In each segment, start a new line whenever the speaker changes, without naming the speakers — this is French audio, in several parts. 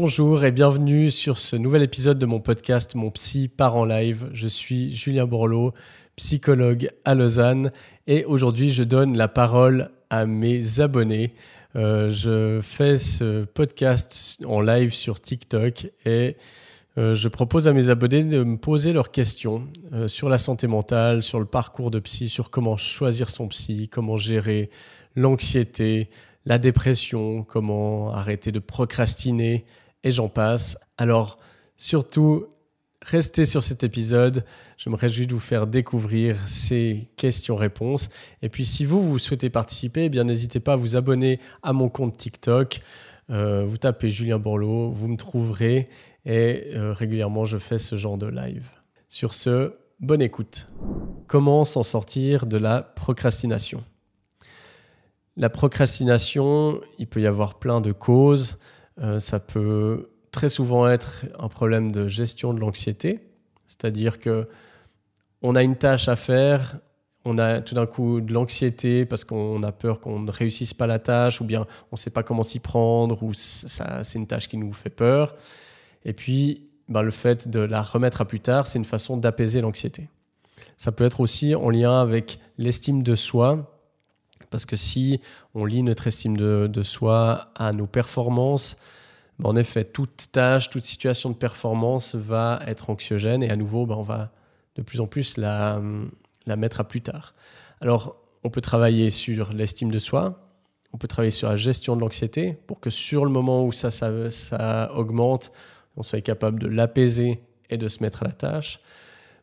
Bonjour et bienvenue sur ce nouvel épisode de mon podcast Mon Psy part en live. Je suis Julien Borloo, psychologue à Lausanne et aujourd'hui je donne la parole à mes abonnés. Euh, je fais ce podcast en live sur TikTok et euh, je propose à mes abonnés de me poser leurs questions euh, sur la santé mentale, sur le parcours de psy, sur comment choisir son psy, comment gérer l'anxiété, la dépression, comment arrêter de procrastiner, j'en passe. Alors, surtout, restez sur cet épisode. Je me réjouis de vous faire découvrir ces questions-réponses. Et puis, si vous, vous souhaitez participer, eh bien, n'hésitez pas à vous abonner à mon compte TikTok. Euh, vous tapez Julien Borloo, vous me trouverez. Et euh, régulièrement, je fais ce genre de live. Sur ce, bonne écoute. Comment s'en sortir de la procrastination? La procrastination, il peut y avoir plein de causes. Euh, ça peut très souvent être un problème de gestion de l'anxiété, c'est-à-dire que on a une tâche à faire, on a tout d'un coup de l'anxiété parce qu'on a peur qu'on ne réussisse pas la tâche, ou bien on ne sait pas comment s'y prendre, ou c'est une tâche qui nous fait peur. Et puis, ben, le fait de la remettre à plus tard, c'est une façon d'apaiser l'anxiété. Ça peut être aussi en lien avec l'estime de soi, parce que si on lie notre estime de, soi à nos performances, ben, en effet, toute tâche, toute situation de performance va être anxiogène et à nouveau, ben, on va de plus en plus la, mettre à plus tard. Alors, on peut travailler sur l'estime de soi, on peut travailler sur la gestion de l'anxiété pour que sur le moment où ça, ça augmente, on soit capable de l'apaiser et de se mettre à la tâche.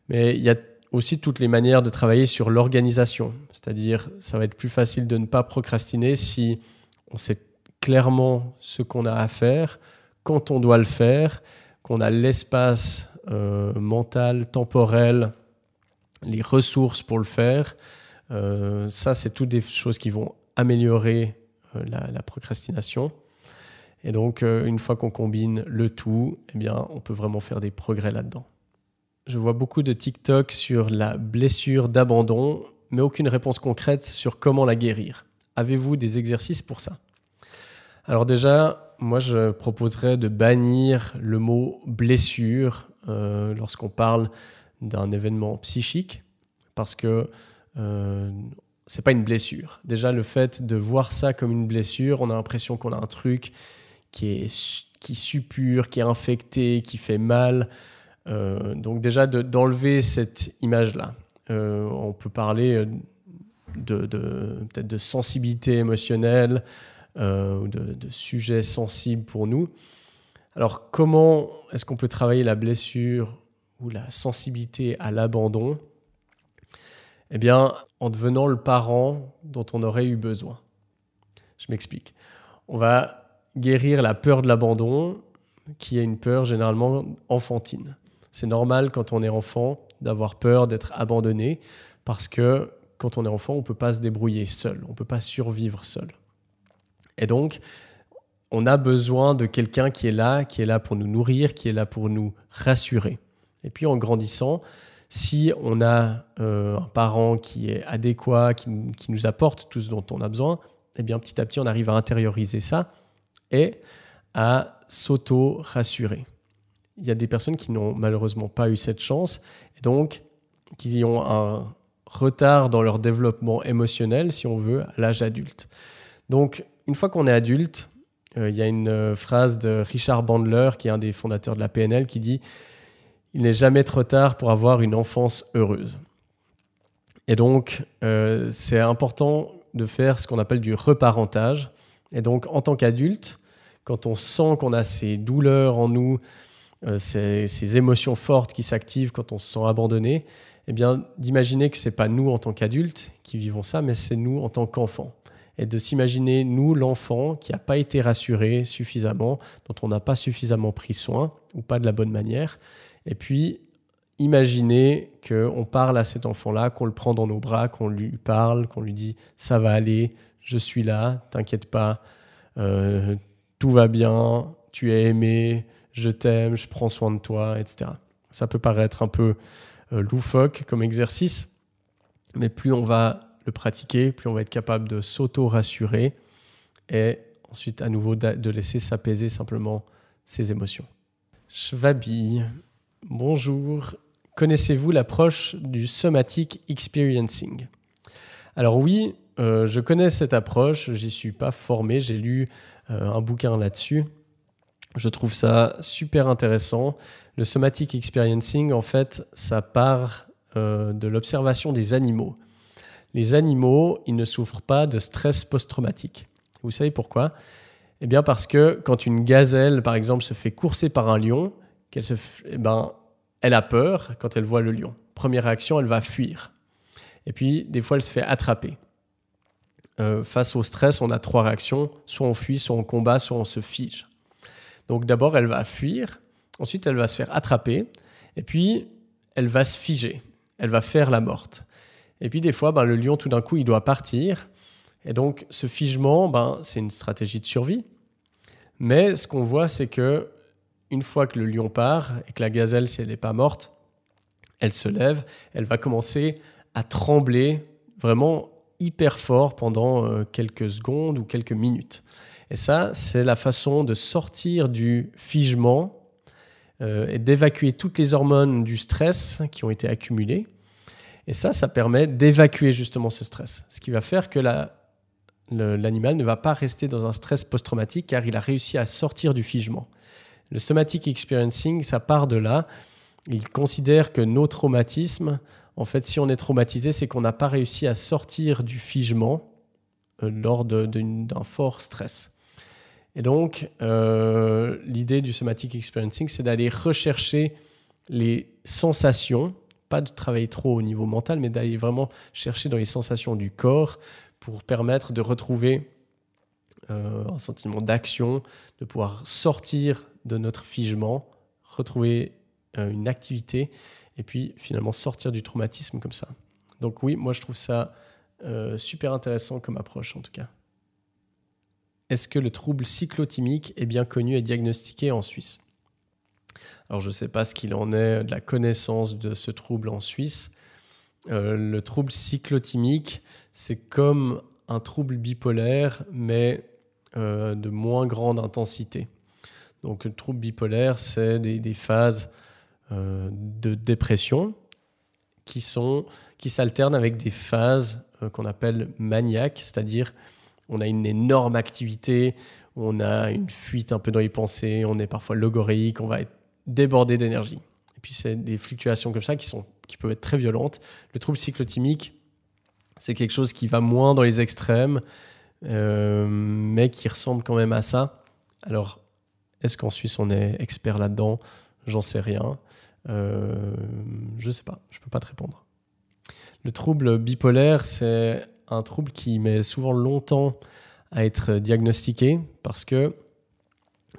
Mais il y a aussi toutes les manières de travailler sur l'organisation. C'est-à-dire, ça va être plus facile de ne pas procrastiner si on sait clairement ce qu'on a à faire, quand on doit le faire, qu'on a l'espace euh, mental, temporel, les ressources pour le faire. Euh, ça, c'est toutes des choses qui vont améliorer euh, la, la, procrastination. Et donc, une fois qu'on combine le tout, eh bien, on peut vraiment faire des progrès là-dedans. Je vois beaucoup de TikTok sur la blessure d'abandon, mais aucune réponse concrète sur comment la guérir. Avez-vous des exercices pour ça? Alors déjà, moi je proposerais de bannir le mot blessure euh, lorsqu'on parle d'un événement psychique, parce que euh, c'est pas une blessure. Déjà, le fait de voir ça comme une blessure, on a l'impression qu'on a un truc qui est qui suppure, qui est infecté, qui fait mal. Euh, donc déjà d'enlever cette image-là. Euh, on peut parler euh, de, peut-être de sensibilité émotionnelle ou de, de sujets sensibles pour nous. Alors comment est-ce qu'on peut travailler la blessure ou la sensibilité à l'abandon? Eh bien, en devenant le parent dont on aurait eu besoin. Je m'explique. On va guérir la peur de l'abandon, qui est une peur généralement enfantine. C'est normal quand on est enfant d'avoir peur d'être abandonné parce que quand on est enfant, on ne peut pas se débrouiller seul, on ne peut pas survivre seul. Et donc, on a besoin de quelqu'un qui est là, qui est là pour nous nourrir, qui est là pour nous rassurer. Et puis en grandissant, si on a euh, un parent qui est adéquat, qui, qui, nous apporte tout ce dont on a besoin, eh bien petit à petit, on arrive à intérioriser ça et à s'auto-rassurer il y a des personnes qui n'ont malheureusement pas eu cette chance et donc qui ont un retard dans leur développement émotionnel, si on veut, à l'âge adulte. Donc, une fois qu'on est adulte, euh, il y a une euh, phrase de Richard Bandler, qui est un des fondateurs de la PNL, qui dit Il n'est jamais trop tard pour avoir une enfance heureuse. Et donc, euh, c'est important de faire ce qu'on appelle du reparentage. Et donc, en tant qu'adulte, quand on sent qu'on a ces douleurs en nous, euh, ces, émotions fortes qui s'activent quand on se sent abandonné, eh bien, d'imaginer que c'est pas nous en tant qu'adultes qui vivons ça, mais c'est nous en tant qu'enfants. Et de s'imaginer, nous, l'enfant, qui n'a pas été rassuré suffisamment, dont on n'a pas suffisamment pris soin, ou pas de la bonne manière. Et puis, imaginer qu'on parle à cet enfant-là, qu'on le prend dans nos bras, qu'on lui parle, qu'on lui dit ça va aller, je suis là, t'inquiète pas, euh, tout va bien, tu es aimé, je t'aime, je prends soin de toi, etc. Ça peut paraître un peu euh, loufoque comme exercice, mais plus on va le pratiquer, plus on va être capable de s'auto-rassurer et ensuite à nouveau de laisser s'apaiser simplement ses émotions. Schwabi, bonjour. Connaissez-vous l'approche du somatic experiencing? Alors oui, euh, je connais cette approche, j'y suis pas formé, j'ai lu euh, un bouquin là-dessus. Je trouve ça super intéressant. Le somatic experiencing, en fait, ça part euh, de l'observation des animaux. Les animaux, ils ne souffrent pas de stress post-traumatique. Vous savez pourquoi? Eh bien parce que quand une gazelle, par exemple, se fait courser par un lion, qu'elle se, eh ben, elle a peur quand elle voit le lion. Première réaction, elle va fuir. Et puis, des fois, elle se fait attraper. Euh, face au stress, on a trois réactions. Soit on fuit, soit on combat, soit on se fige. Donc d'abord, elle va fuir. Ensuite, elle va se faire attraper. Et puis, elle va se figer. Elle va faire la morte. Et puis des fois, ben, le lion, tout d'un coup, il doit partir. Et donc, ce figement, ben, c'est une stratégie de survie. Mais ce qu'on voit, c'est que une fois que le lion part et que la gazelle, si elle n'est pas morte, elle se lève, elle va commencer à trembler vraiment hyper fort pendant euh, quelques secondes ou quelques minutes. Et ça, c'est la façon de sortir du figement euh, et d'évacuer toutes les hormones du stress qui ont été accumulées. Et ça, ça permet d'évacuer justement ce stress. Ce qui va faire que l'animal ne va pas rester dans un stress post-traumatique car il a réussi à sortir du figement. Le somatic experiencing, ça part de là. Il considère que nos traumatismes en fait, si on est traumatisé, c'est qu'on n'a pas réussi à sortir du figement euh, lors d'un fort stress. Et donc, euh, l'idée du somatic experiencing, c'est d'aller rechercher les sensations, pas de travailler trop au niveau mental, mais d'aller vraiment chercher dans les sensations du corps pour permettre de retrouver euh, un sentiment d'action, de pouvoir sortir de notre figement, retrouver une activité et puis finalement sortir du traumatisme comme ça. Donc oui, moi je trouve ça euh, super intéressant comme approche en tout cas. Est-ce que le trouble cyclotimique est bien connu et diagnostiqué en Suisse? Alors je ne sais pas ce qu'il en est de la connaissance de ce trouble en Suisse. Euh, le trouble cyclotimique, c'est comme un trouble bipolaire, mais euh, de moins grande intensité. Donc le trouble bipolaire, c'est des, phases euh, de dépression qui s'alternent avec des phases qu'on appelle maniaques, c'est-à-dire on a une énorme activité, on a une fuite un peu dans les pensées, on est parfois logoréique, on va être débordé d'énergie. Et puis c'est des fluctuations comme ça qui sont qui peuvent être très violentes. Le trouble cyclotimique, c'est quelque chose qui va moins dans les extrêmes, euh, mais qui ressemble quand même à ça. Alors, est-ce qu'en Suisse on est expert là-dedans? J'en sais rien. Euh, je sais pas, je peux pas te répondre. Le trouble bipolaire, c'est un trouble qui met souvent longtemps à être diagnostiqué parce que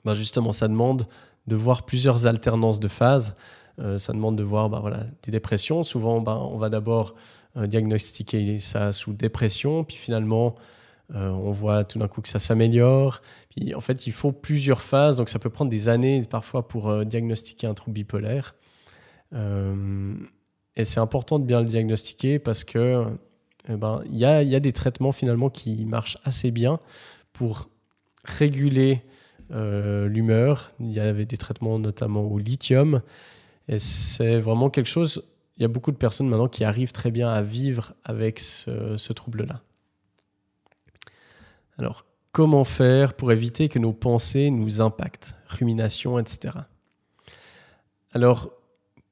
bah justement, ça demande de voir plusieurs alternances de phases. Euh, ça demande de voir voilà, des dépressions. Souvent, bah, on va d'abord euh, diagnostiquer ça sous dépression, puis finalement, on voit tout d'un coup que ça s'améliore. Puis en fait, il faut plusieurs phases, donc ça peut prendre des années parfois pour diagnostiquer un trouble bipolaire. Euh, et c'est important de bien le diagnostiquer parce que eh ben, il y, a, y, a, des traitements finalement qui marchent assez bien pour réguler euh, l'humeur. Il y avait des traitements notamment au lithium. Et c'est vraiment quelque chose, il y a beaucoup de personnes maintenant qui arrivent très bien à vivre avec ce trouble-là. Alors, comment faire pour éviter que nos pensées nous impactent? Rumination, etc. Alors,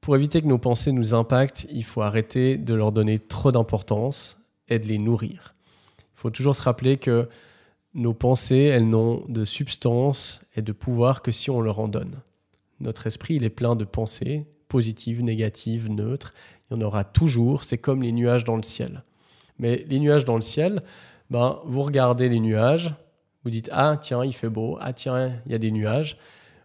pour éviter que nos pensées nous impactent, il faut arrêter de leur donner trop d'importance et de les nourrir. Il faut toujours se rappeler que nos pensées, elles n'ont de substance et de pouvoir que si on leur en donne. Notre esprit, il est plein de pensées, positives, négatives, neutres. Il y en aura toujours. C'est comme les nuages dans le ciel. Mais les nuages dans le ciel, ben, vous regardez les nuages, vous dites Ah, tiens, il fait beau. Ah, tiens, il y a des nuages.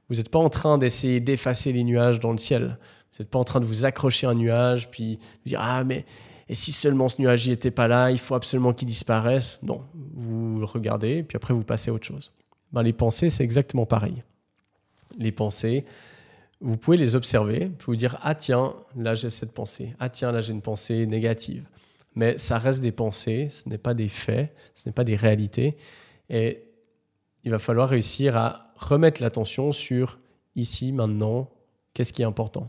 Vous n'êtes pas en train d'essayer d'effacer les nuages dans le ciel. Vous n'êtes pas en train de vous accrocher à un nuage, puis vous dire Ah, mais et si seulement ce nuage n'était pas là, il faut absolument qu'il disparaisse. Non, vous le regardez, puis après vous passez à autre chose. Ben, les pensées, c'est exactement pareil. Les pensées, vous pouvez les observer, puis vous dire Ah, tiens, là j'ai cette pensée. Ah, tiens, là j'ai une pensée négative. Mais ça reste des pensées, ce n'est pas des faits, ce n'est pas des réalités. Et il va falloir réussir à remettre l'attention sur ici, maintenant, qu'est-ce qui est important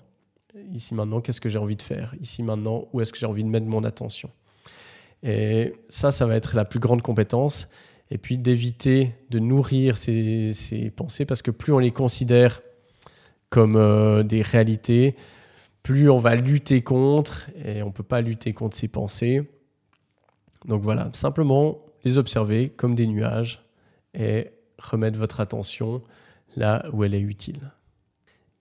Ici, maintenant, qu'est-ce que j'ai envie de faire? Ici, maintenant, où est-ce que j'ai envie de mettre mon attention? Et ça, ça va être la plus grande compétence. Et puis d'éviter de nourrir ces, pensées parce que plus on les considère comme euh, des réalités, plus on va lutter contre et on ne peut pas lutter contre ces pensées. Donc voilà, simplement les observer comme des nuages et remettre votre attention là où elle est utile.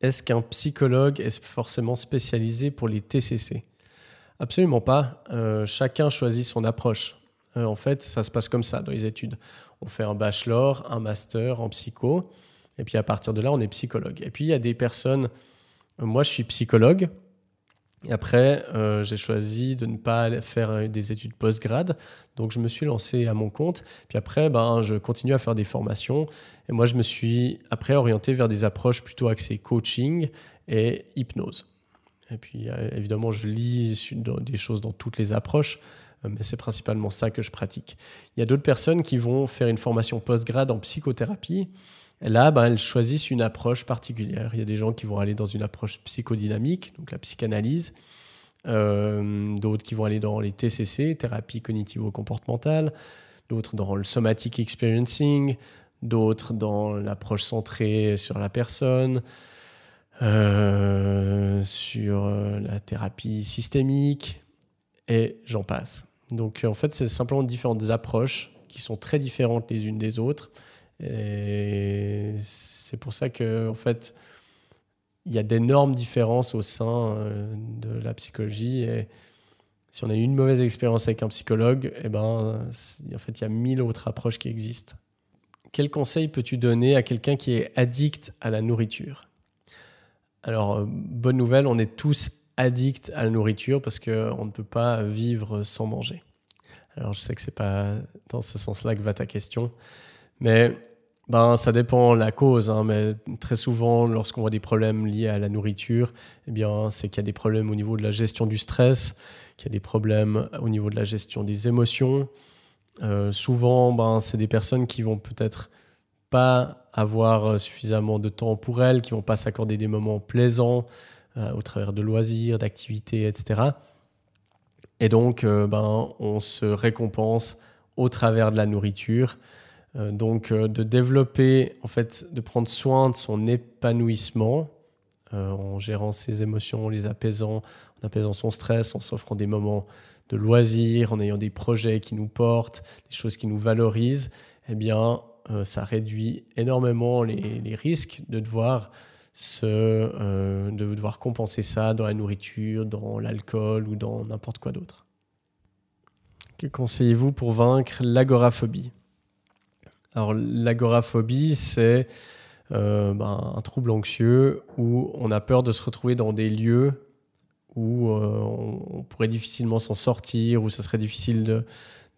Est-ce qu'un psychologue est forcément spécialisé pour les TCC Absolument pas. Euh, chacun choisit son approche. Euh, en fait, ça se passe comme ça dans les études. On fait un bachelor, un master en psycho, et puis à partir de là, on est psychologue. Et puis il y a des personnes, moi je suis psychologue, après, euh, j'ai choisi de ne pas faire des études post-grad. Donc, je me suis lancé à mon compte. Puis après, ben, je continue à faire des formations. Et moi, je me suis après orienté vers des approches plutôt axées coaching et hypnose. Et puis, euh, évidemment, je lis des choses dans toutes les approches, euh, mais c'est principalement ça que je pratique. Il y a d'autres personnes qui vont faire une formation post-grad en psychothérapie là, ben, elles choisissent une approche particulière. Il y a des gens qui vont aller dans une approche psychodynamique, donc la psychanalyse, euh, d'autres qui vont aller dans les TCC, thérapie cognitivo-comportementale, d'autres dans le somatic experiencing, d'autres dans l'approche centrée sur la personne, euh, sur euh, la thérapie systémique, et j'en passe. Donc en fait, c'est simplement différentes approches qui sont très différentes les unes des autres et c'est pour ça que, en fait, il y a d'énormes différences au sein euh, de la psychologie. Et si on a eu une mauvaise expérience avec un psychologue, eh ben, en fait, il y a mille autres approches qui existent. Quel conseil peux-tu donner à quelqu'un qui est addict à la nourriture? Alors, euh, bonne nouvelle, on est tous addicts à la nourriture parce qu'on ne peut pas vivre sans manger. Alors, je sais que c'est pas dans ce sens-là que va ta question, mais ben, ça dépend la cause, hein, mais très souvent, lorsqu'on voit des problèmes liés à la nourriture, eh bien, c'est qu'il y a des problèmes au niveau de la gestion du stress, qu'il y a des problèmes au niveau de la gestion des émotions. Euh, souvent, ben, c'est des personnes qui vont peut-être pas avoir suffisamment de temps pour elles, qui vont pas s'accorder des moments plaisants euh, au travers de loisirs, d'activités, etc. Et donc, euh, ben, on se récompense au travers de la nourriture. Euh, donc euh, de développer, en fait, de prendre soin de son épanouissement euh, en gérant ses émotions, en les apaisant, en apaisant son stress, en s'offrant des moments de loisirs, en ayant des projets qui nous portent, des choses qui nous valorisent, eh bien, ça réduit énormément les, risques de devoir, se, de devoir compenser ça dans la nourriture, dans l'alcool ou dans n'importe quoi d'autre. Que conseillez-vous pour vaincre l'agoraphobie? Alors l'agoraphobie, c'est euh, ben, un trouble anxieux où on a peur de se retrouver dans des lieux où euh, on, pourrait difficilement s'en sortir, où ça serait difficile de,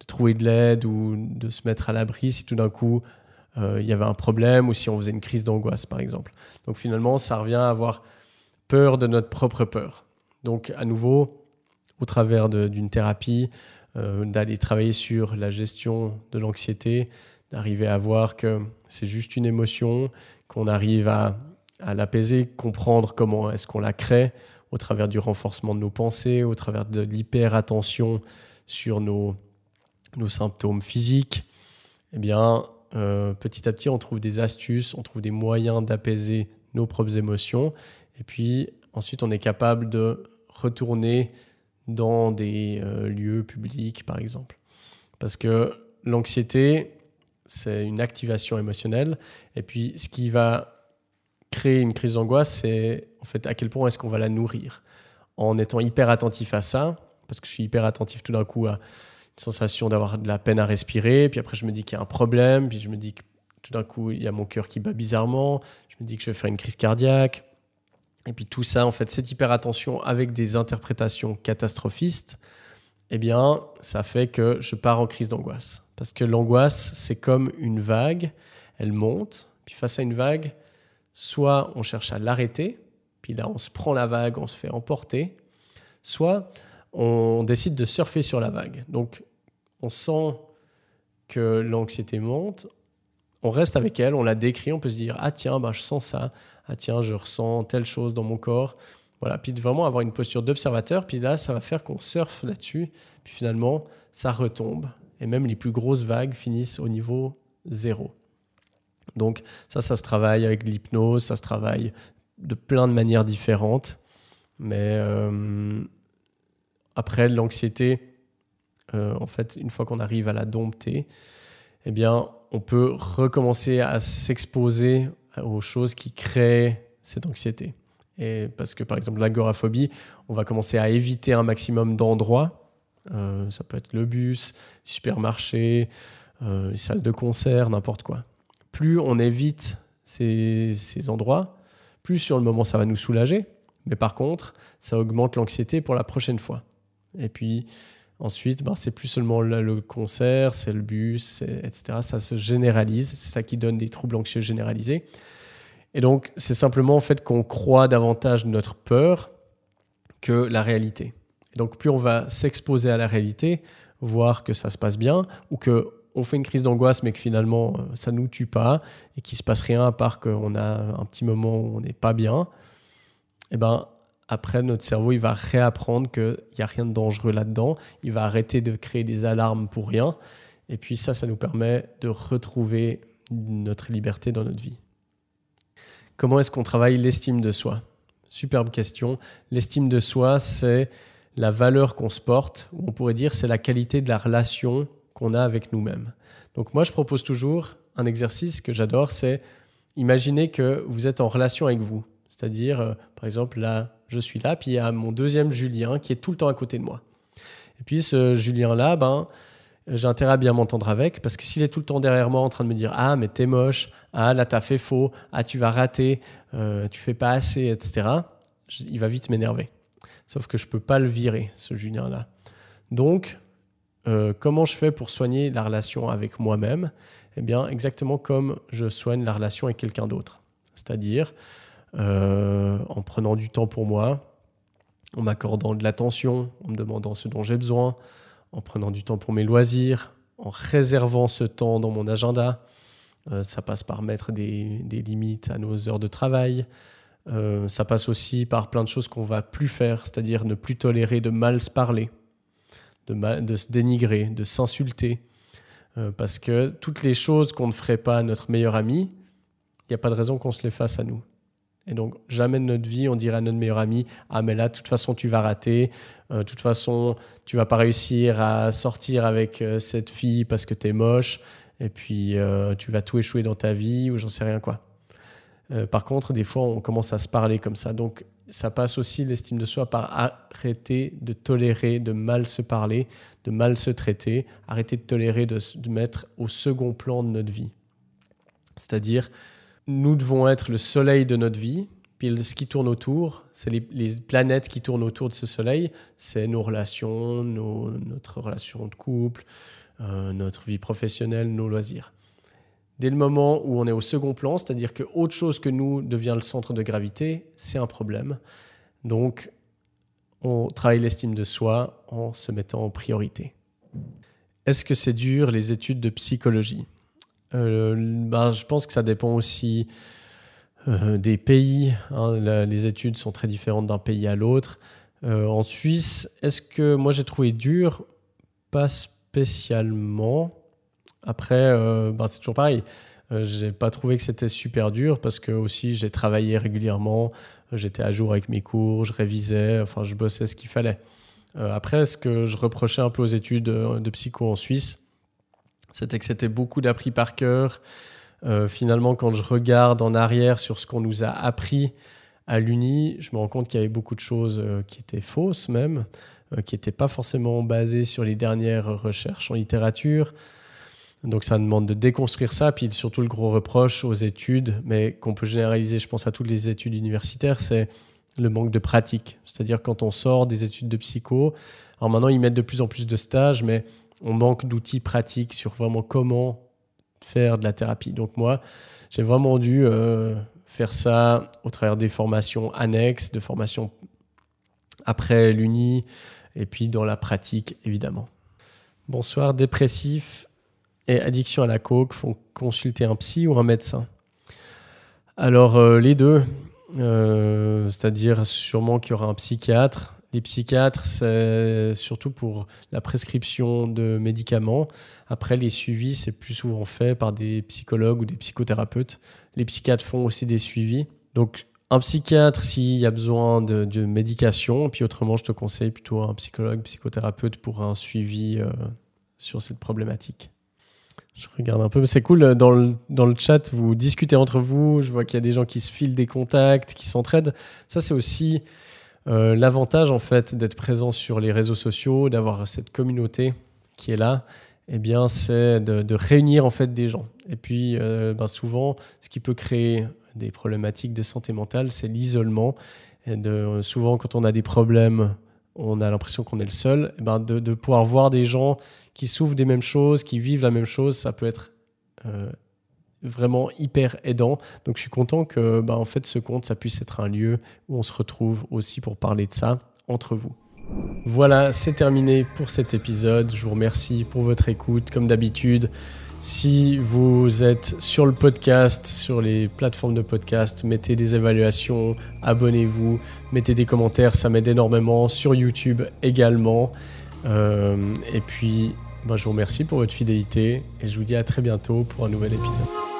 trouver de l'aide ou de se mettre à l'abri si tout d'un coup euh, il y avait un problème ou si on faisait une crise d'angoisse par exemple. Donc finalement, ça revient à avoir peur de notre propre peur. Donc à nouveau, au travers d'une thérapie, d'aller travailler sur la gestion de l'anxiété, d'arriver à voir que c'est juste une émotion, qu'on arrive à, l'apaiser, comprendre comment est-ce qu'on la crée au travers du renforcement de nos pensées, au travers de l'hyper-attention sur nos, symptômes physiques, eh bien, euh, petit à petit, on trouve des astuces, on trouve des moyens d'apaiser nos propres émotions. Et puis, ensuite, on est capable de retourner dans des euh, lieux publics, par exemple. Parce que l'anxiété, c'est une activation émotionnelle. Et puis, ce qui va créer une crise d'angoisse, c'est en fait à quel point est-ce qu'on va la nourrir? En étant hyper attentif à ça, parce que je suis hyper attentif tout d'un coup à une sensation d'avoir de la peine à respirer, puis après je me dis qu'il y a un problème, puis je me dis que tout d'un coup il y a mon cœur qui bat bizarrement, je me dis que je vais faire une crise cardiaque. Et puis tout ça, en fait, cette hyper attention avec des interprétations catastrophistes, eh bien, ça fait que je pars en crise d'angoisse. Parce que l'angoisse, c'est comme une vague, elle monte, puis face à une vague, soit on cherche à l'arrêter, puis là on se prend la vague, on se fait emporter, soit on décide de surfer sur la vague. Donc on sent que l'anxiété monte, on reste avec elle, on la décrit, on peut se dire ah tiens, bah, je sens ça, ah tiens, je ressens telle chose dans mon corps. Voilà, puis vraiment avoir une posture d'observateur, puis là, ça va faire qu'on surfe là-dessus, puis finalement, ça retombe. Et même les plus grosses vagues finissent au niveau zéro. Donc ça, ça se travaille avec l'hypnose, ça se travaille de plein de manières différentes. Mais euh, après, l'anxiété, euh, en fait, une fois qu'on arrive à la dompter, eh bien, on peut recommencer à s'exposer aux choses qui créent cette anxiété. Et parce que par exemple l'agoraphobie, on va commencer à éviter un maximum d'endroits. Euh, ça peut être le bus, supermarché, euh, les salles de concert, n'importe quoi. Plus on évite ces, endroits, plus sur le moment ça va nous soulager. Mais par contre, ça augmente l'anxiété pour la prochaine fois. Et puis Ensuite, ben, c'est plus seulement le, concert, c'est le bus, etc. Ça se généralise. C'est ça qui donne des troubles anxieux généralisés. Et donc, c'est simplement en fait qu'on croit davantage notre peur que la réalité. Et donc, plus on va s'exposer à la réalité, voir que ça se passe bien, ou que on fait une crise d'angoisse, mais que finalement, euh, ça nous tue pas, et qu'il se passe rien à part qu'on a un petit moment où on n'est pas bien, et eh ben, après, notre cerveau, il va réapprendre qu'il n'y a rien de dangereux là-dedans. Il va arrêter de créer des alarmes pour rien. Et puis ça, ça nous permet de retrouver notre liberté dans notre vie. Comment est-ce qu'on travaille l'estime de soi? Superbe question. L'estime de soi, c'est la valeur qu'on se porte, ou on pourrait dire c'est la qualité de la relation qu'on a avec nous-mêmes. Donc moi, je propose toujours un exercice que j'adore, c'est imaginer que vous êtes en relation avec vous. C'est-à-dire, euh, par exemple, là, je suis là, puis il y a mon deuxième Julien qui est tout le temps à côté de moi. Et puis ce Julien-là, ben, j'ai intérêt à bien m'entendre avec, parce que s'il est tout le temps derrière moi en train de me dire Ah, mais t'es moche, ah, là, t'as fait faux, ah, tu vas rater, euh, tu fais pas assez, etc., il va vite m'énerver. Sauf que je peux pas le virer, ce Julien-là. Donc, euh, comment je fais pour soigner la relation avec moi-même? Eh bien, exactement comme je soigne la relation avec quelqu'un d'autre. C'est-à-dire, euh, en prenant du temps pour moi, en m'accordant de l'attention, en me demandant ce dont j'ai besoin, en prenant du temps pour mes loisirs, en réservant ce temps dans mon agenda. Euh, ça passe par mettre des, limites à nos heures de travail. Euh, ça passe aussi par plein de choses qu'on va plus faire, c'est-à-dire ne plus tolérer de mal se parler, de, se dénigrer, de s'insulter. parce que toutes les choses qu'on ne ferait pas à notre meilleur ami, il n'y a pas de raison qu'on se les fasse à nous. Et donc, jamais de notre vie, on dirait à notre meilleur ami Ah, mais là, de toute façon, tu vas rater. Euh, de toute façon, tu vas pas réussir à sortir avec euh, cette fille parce que tu es moche. Et puis, euh, tu vas tout échouer dans ta vie ou j'en sais rien quoi. Par contre, des fois, on commence à se parler comme ça. Donc, ça passe aussi l'estime de soi par arrêter de tolérer, de mal se parler, de mal se traiter, arrêter de tolérer de, de mettre au second plan de notre vie. C'est-à-dire nous devons être le soleil de notre vie, puis ce qui tourne autour, c'est les, planètes qui tournent autour de ce soleil, c'est nos relations, notre relation de couple, euh, notre vie professionnelle, nos loisirs. Dès le moment où on est au second plan, c'est-à-dire que autre chose que nous devient le centre de gravité, c'est un problème. Donc, on travaille l'estime de soi en se mettant en priorité. Est-ce que c'est dur les études de psychologie? Bah, je pense que ça dépend aussi euh, des pays. Hein. les études sont très différentes d'un pays à l'autre. Euh, en Suisse, est-ce que moi j'ai trouvé dur? Pas spécialement. Après, bah, c'est toujours pareil. j'ai pas trouvé que c'était super dur parce que aussi j'ai travaillé régulièrement, j'étais à jour avec mes cours, je révisais, enfin je bossais ce qu'il fallait. après, ce que je reprochais un peu aux études de psycho en Suisse, c'était que c'était beaucoup d'appris par cœur. Euh, finalement, quand je regarde en arrière sur ce qu'on nous a appris à l'Uni, je me rends compte qu'il y avait beaucoup de choses euh, qui étaient fausses même, euh, qui n'étaient pas forcément basées sur les dernières recherches en littérature. Donc ça demande de déconstruire ça, puis surtout le gros reproche aux études, mais qu'on peut généraliser, je pense à toutes les études universitaires, c'est le manque de pratique. C'est-à-dire quand on sort des études de psycho, alors maintenant ils mettent de plus en plus de stages, mais on manque d'outils pratiques sur vraiment comment faire de la thérapie. Donc moi, j'ai vraiment dû euh, faire ça au travers des formations annexes, de formations après l'uni, et puis dans la pratique, évidemment. Bonsoir, dépressif. Et addiction à la coke font consulter un psy ou un médecin Alors, euh, les deux. Euh, c'est-à-dire sûrement qu'il y aura un psychiatre. Les psychiatres, c'est surtout pour la prescription de médicaments. Après, les suivis, c'est plus souvent fait par des psychologues ou des psychothérapeutes. Les psychiatres font aussi des suivis. Donc, un psychiatre s'il y a besoin de, médication, puis autrement, je te conseille plutôt un psychologue, psychothérapeute pour un suivi euh, sur cette problématique. Je regarde un peu, c'est cool, dans le, dans le chat, vous discutez entre vous, je vois qu'il y a des gens qui se filent des contacts, qui s'entraident. Ça, c'est aussi euh, l'avantage, en fait, d'être présent sur les réseaux sociaux, d'avoir cette communauté qui est là, eh bien, c'est de, réunir, en fait, des gens. Et puis, euh, ben, souvent, ce qui peut créer des problématiques de santé mentale, c'est l'isolement. De, souvent, quand on a des problèmes on a l'impression qu'on est le seul, eh ben de, pouvoir voir des gens qui souffrent des mêmes choses, qui vivent la même chose, ça peut être euh, vraiment hyper aidant. Donc je suis content que ben, en fait ce compte, ça puisse être un lieu où on se retrouve aussi pour parler de ça entre vous. Voilà, c'est terminé pour cet épisode. Je vous remercie pour votre écoute. Comme d'habitude, si vous êtes sur le podcast, sur les plateformes de podcast, mettez des évaluations, abonnez-vous, mettez des commentaires, ça m'aide énormément. Sur YouTube également. Euh, et puis, bah, je vous remercie pour votre fidélité et je vous dis à très bientôt pour un nouvel épisode.